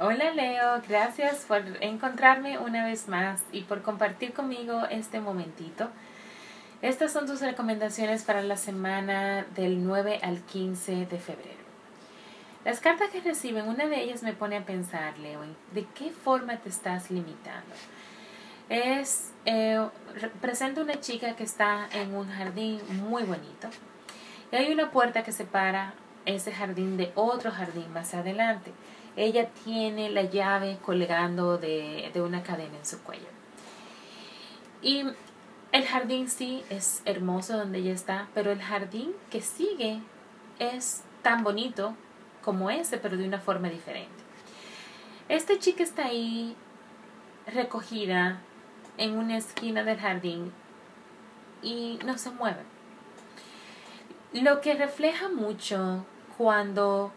Hola Leo, gracias por encontrarme una vez más y por compartir conmigo este momentito. Estas son tus recomendaciones para la semana del 9 al 15 de febrero. Las cartas que reciben, una de ellas me pone a pensar, Leo, de qué forma te estás limitando. Es, eh, presenta una chica que está en un jardín muy bonito y hay una puerta que separa ese jardín de otro jardín más adelante. Ella tiene la llave colgando de, de una cadena en su cuello. Y el jardín sí es hermoso donde ella está, pero el jardín que sigue es tan bonito como ese, pero de una forma diferente. Esta chica está ahí recogida en una esquina del jardín y no se mueve. Lo que refleja mucho cuando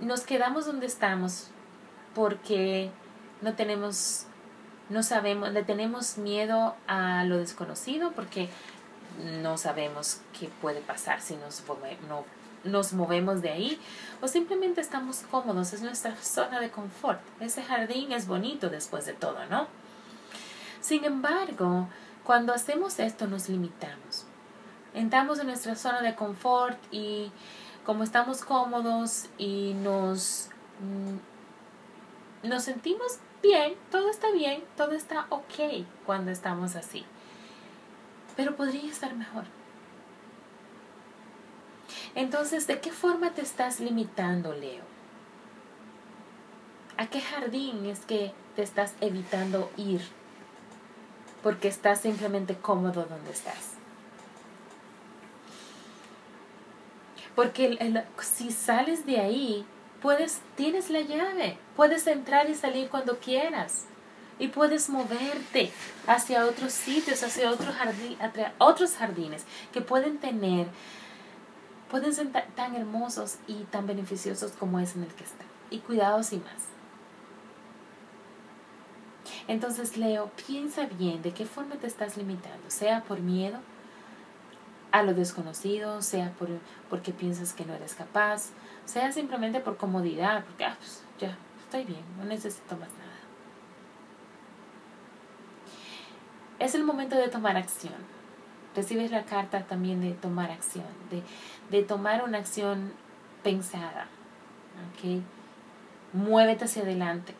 nos quedamos donde estamos porque no tenemos, no sabemos, le tenemos miedo a lo desconocido porque no sabemos qué puede pasar si nos, no, nos movemos de ahí o simplemente estamos cómodos, es nuestra zona de confort. Ese jardín es bonito después de todo, ¿no? Sin embargo, cuando hacemos esto nos limitamos. Entramos en nuestra zona de confort y como estamos cómodos y nos, mm, nos sentimos bien, todo está bien, todo está ok cuando estamos así. Pero podría estar mejor. Entonces, ¿de qué forma te estás limitando, Leo? ¿A qué jardín es que te estás evitando ir? Porque estás simplemente cómodo donde estás. Porque si sales de ahí, puedes, tienes la llave, puedes entrar y salir cuando quieras. Y puedes moverte hacia otros sitios, hacia otros, otros jardines que pueden tener, pueden ser tan hermosos y tan beneficiosos como es en el que está. Y cuidados y más. Entonces, Leo, piensa bien de qué forma te estás limitando, sea por miedo, a lo desconocido, sea por, porque piensas que no eres capaz, sea simplemente por comodidad, porque ah, pues, ya estoy bien, no necesito más nada. Es el momento de tomar acción. Recibes la carta también de tomar acción, de, de tomar una acción pensada. ¿okay? Muévete hacia adelante.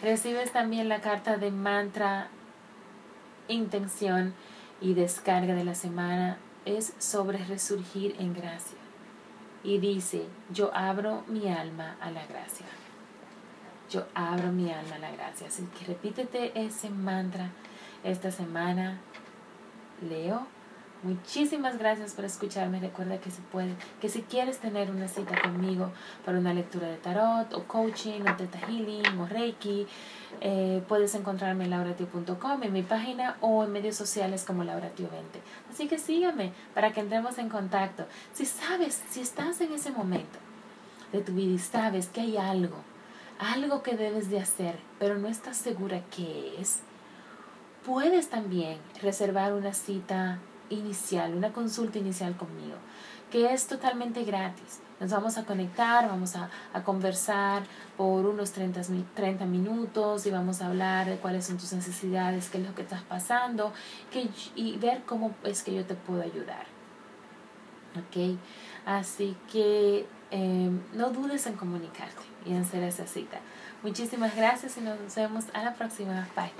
Recibes también la carta de mantra, intención y descarga de la semana es sobre resurgir en gracia. Y dice, yo abro mi alma a la gracia. Yo abro mi alma a la gracia. Así que repítete ese mantra esta semana. Leo Muchísimas gracias por escucharme. Recuerda que si puede, que si quieres tener una cita conmigo para una lectura de tarot o coaching o teta healing o reiki, eh, puedes encontrarme en lauratio.com en mi página o en medios sociales como lauratio20. Así que sígame para que entremos en contacto. Si sabes, si estás en ese momento de tu vida y sabes que hay algo, algo que debes de hacer, pero no estás segura qué es, puedes también reservar una cita inicial, una consulta inicial conmigo, que es totalmente gratis. Nos vamos a conectar, vamos a, conversar por unos 30, 30, minutos y vamos a hablar de cuáles son tus necesidades, qué es lo que estás pasando que, y ver cómo es que yo te puedo ayudar. ¿Ok? Así que em, no dudes en comunicarte y en hacer esa cita. Muchísimas gracias y nos vemos a la próxima. Bye.